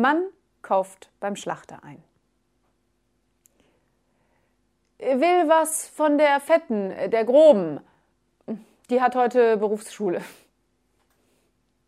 Mann kauft beim Schlachter ein. Will was von der Fetten, der Groben. Die hat heute Berufsschule.